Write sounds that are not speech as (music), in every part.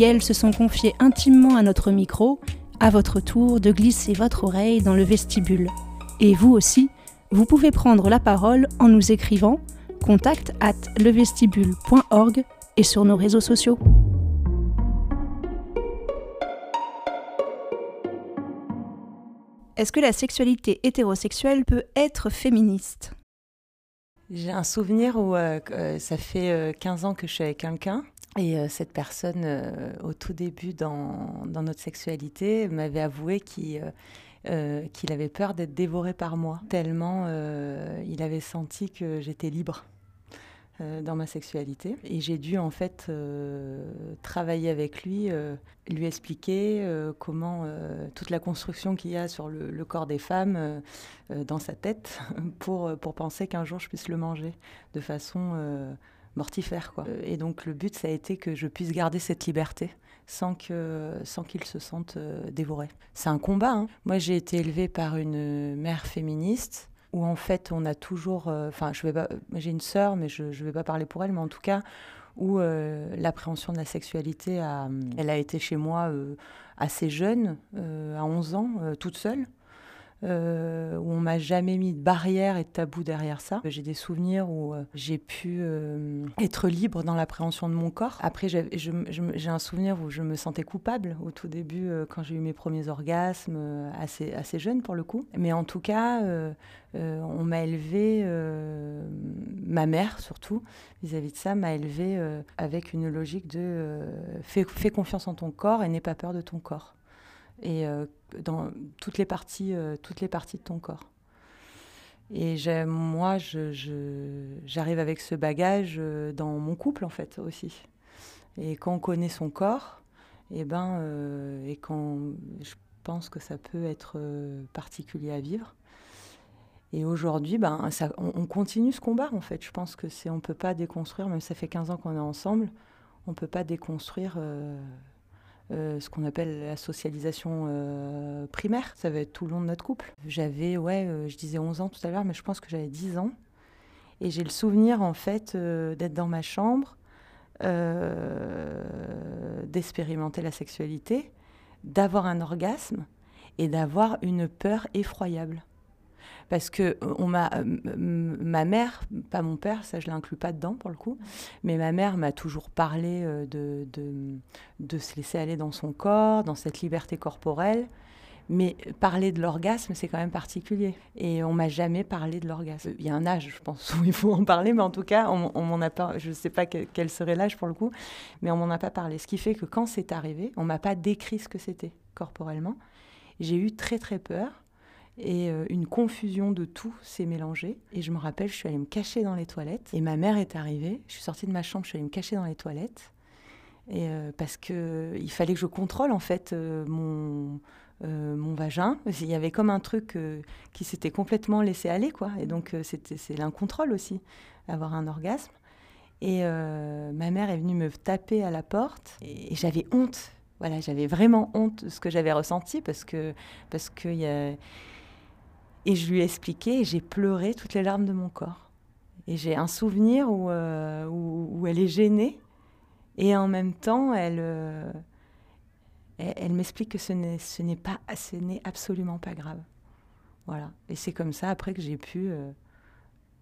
Elles se sont confiées intimement à notre micro à votre tour de glisser votre oreille dans le vestibule. Et vous aussi, vous pouvez prendre la parole en nous écrivant contact at levestibule.org et sur nos réseaux sociaux. Est-ce que la sexualité hétérosexuelle peut être féministe? J'ai un souvenir où euh, euh, ça fait 15 euh, ans que je suis avec quelqu'un et euh, cette personne, euh, au tout début dans, notre sexualité, m'avait avoué qu'il euh, qu'il avait peur d'être dévoré par moi, tellement il avait senti que j'étais libre dans ma sexualité. Et j'ai dû en fait travailler avec lui, lui expliquer comment toute la construction qu'il y a sur le, corps des femmes dans sa tête (laughs) pour penser qu'un jour je puisse le manger de façon mortifère. Quoi. Euh, et donc le but, ça a été que je puisse garder cette liberté sans que sans qu'il se sente euh, dévoré. C'est un combat. Hein. Moi, j'ai été élevée par une mère féministe où en fait on a toujours, euh, enfin, j'ai une sœur, mais je ne vais pas parler pour elle, mais en tout cas où l'appréhension de la sexualité, a, elle a été chez moi assez jeune, à 11 ans, toute seule euh, où on m'a jamais mis de barrière et de tabou derrière ça. J'ai des souvenirs où euh, j'ai pu euh, être libre dans l'appréhension de mon corps. Après, j'ai un souvenir où je me sentais coupable au tout début quand j'ai eu mes premiers orgasmes, assez, assez jeune pour le coup. Mais en tout cas, on m'a élevé, ma mère surtout, vis-à-vis de ça, m'a élevé avec une logique de fais confiance en ton corps et n'aie pas peur de ton corps et euh, dans toutes les parties, euh, toutes les parties de ton corps. Et moi, j'arrive avec ce bagage euh, dans mon couple en fait aussi. Et quand on connaît son corps, et eh ben, et quand je pense que ça peut être particulier à vivre. Et aujourd'hui, ben, on, continue ce combat en fait. Je pense que c'est, on peut pas déconstruire, même ça fait 15 ans qu'on est ensemble, on peut pas déconstruire euh, ce qu'on appelle la socialisation euh, primaire. Ça va être tout le long de notre couple. J'avais, ouais, euh, je disais 11 ans tout à l'heure, mais je pense que j'avais 10 ans. Et j'ai le souvenir, en fait, d'être dans ma chambre, d'expérimenter la sexualité, d'avoir un orgasme et d'avoir une peur effroyable parce que euh, on m'a, euh, ma mère, pas mon père, ça je l'inclus pas dedans pour le coup, mais ma mère m'a toujours parlé euh, de, de, se laisser aller dans son corps, dans cette liberté corporelle. Mais parler de l'orgasme, c'est quand même particulier. Et on m'a jamais parlé de l'orgasme. Il y a un âge, je pense, où il faut en parler, mais en tout cas, on, on m'en a pas. Je ne sais pas quel, serait l'âge pour le coup, mais on m'en a pas parlé. Ce qui fait que quand c'est arrivé, on m'a pas décrit ce que c'était corporellement. J'ai eu très très peur et euh, une confusion de tout s'est mélangée. Et je me rappelle, je suis allée me cacher dans les toilettes et ma mère est arrivée. Je suis sortie de ma chambre, je suis allée me cacher dans les toilettes et euh, parce que il fallait que je contrôle en fait euh, mon mon vagin. (laughs) Il y avait comme un truc qui s'était complètement laissé aller quoi. Et donc c'était c'est l'incontrôle aussi, avoir un orgasme. Et ma mère est venue me taper à la porte et, j'avais honte. Voilà, j'avais vraiment honte de ce que j'avais ressenti parce que parce qu'il y a et je lui ai expliqué et j'ai pleuré toutes les larmes de mon corps. Et j'ai un souvenir où, euh, où, elle est gênée et en même temps, elle, euh, elle, m'explique que ce n'est, pas, absolument pas grave. Voilà. Et c'est comme ça après que j'ai pu euh,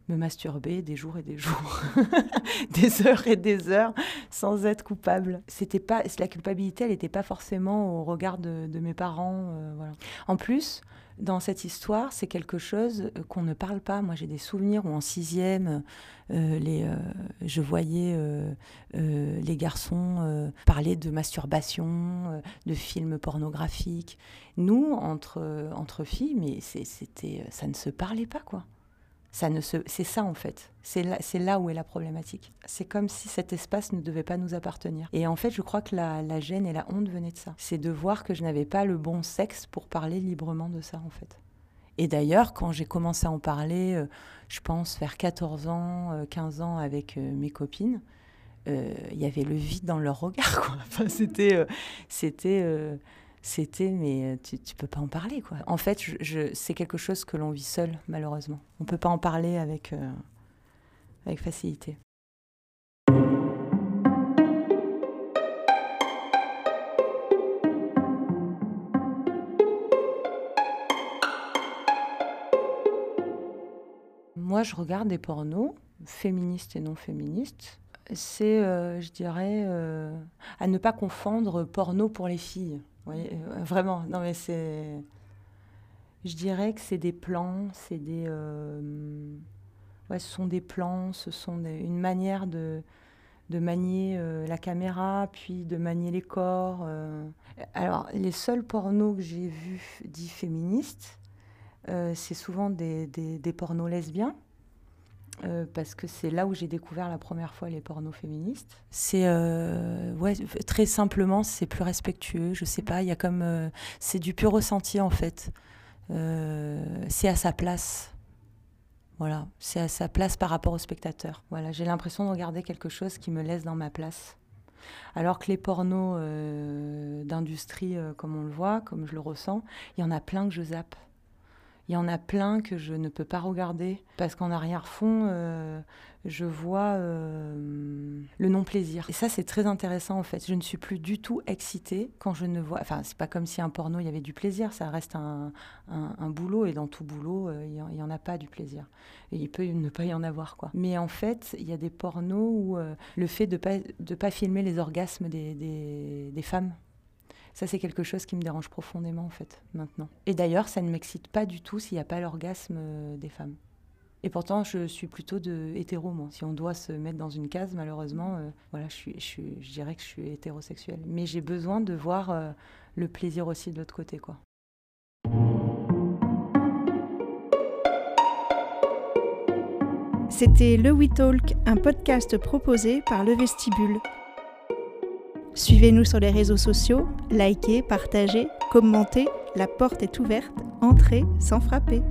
me masturber des jours et des jours, (laughs) des heures et des heures, sans être coupable. C'était pas la culpabilité, elle n'était pas forcément au regard de, mes parents. voilà. En plus, dans cette histoire, c'est quelque chose euh, qu'on ne parle pas. Moi, j'ai des souvenirs où en sixième, euh, euh, je voyais les garçons parler de masturbation, de films pornographiques. Nous, entre, entre filles, mais c'était, ça ne se parlait pas, quoi. Ça ne se... C'est ça en fait. C'est là, où est la problématique. C'est comme si cet espace ne devait pas nous appartenir. Et en fait, je crois que la, gêne et la honte venaient de ça. C'est de voir que je n'avais pas le bon sexe pour parler librement de ça en fait. Et d'ailleurs, quand j'ai commencé à en parler, euh, je pense vers 14 ans, euh, 15 ans avec euh, mes copines, euh, il y avait le vide dans leur regard. Quoi. (laughs) Enfin, c'était, euh, c'était, euh, c'était, mais euh, tu, tu peux pas en parler. Quoi. En fait, c'est quelque chose que l'on vit seul, malheureusement. On peut pas en parler avec, euh, avec facilité. Moi, je regarde des pornos, féministes et non féministes. C'est, euh, je dirais, à ne pas confondre porno pour les filles. Voyez, euh, vraiment, non mais c'est... Je dirais que c'est des plans, c'est des... euh, ouais, ce sont des plans, ce sont des- une manière de, de manier euh, la caméra, puis de manier les corps. Alors, les seuls pornos que j'ai vus dits féministes, c'est souvent des- des pornos lesbiens. Euh, parce que c'est là où j'ai découvert la première fois les pornos féministes. C'est euh, ouais, très simplement, c'est plus respectueux. Je sais pas, il y a comme euh, c'est du pur ressenti en fait. C'est à sa place. Voilà, c'est à sa place par rapport au spectateur. Voilà, j'ai l'impression de regarder quelque chose qui me laisse dans ma place. Alors que les pornos d'industrie, comme on le voit, comme je le ressens, il y en a plein que je zappe. Il y en a plein que je ne peux pas regarder parce qu'en arrière-fond, euh, je vois euh, le non-plaisir. Et ça, c'est très intéressant en fait. Je ne suis plus du tout excitée quand je ne vois. Enfin, c'est pas comme si un porno, il y avait du plaisir. Ça reste un, un- boulot et dans tout boulot, euh, il n'y en a pas du plaisir. Il peut ne pas y en avoir quoi. Mais en fait, il y a des pornos où le fait de pas de pas filmer les orgasmes des, des femmes ça, c'est quelque chose qui me dérange profondément, en fait, maintenant. Et d'ailleurs, ça ne m'excite pas du tout s'il n'y a pas l'orgasme euh, des femmes. Et pourtant, je suis plutôt de hétéro, moi. Si on doit se mettre dans une case, malheureusement, euh, voilà, je, suis, je, dirais que je suis hétérosexuelle. Mais j'ai besoin de voir euh, le plaisir aussi de l'autre côté, quoi. C'était Le We Talk, un podcast proposé par Le Vestibule. Suivez-nous sur les réseaux sociaux, likez, partagez, commentez, la porte est ouverte, entrez sans frapper.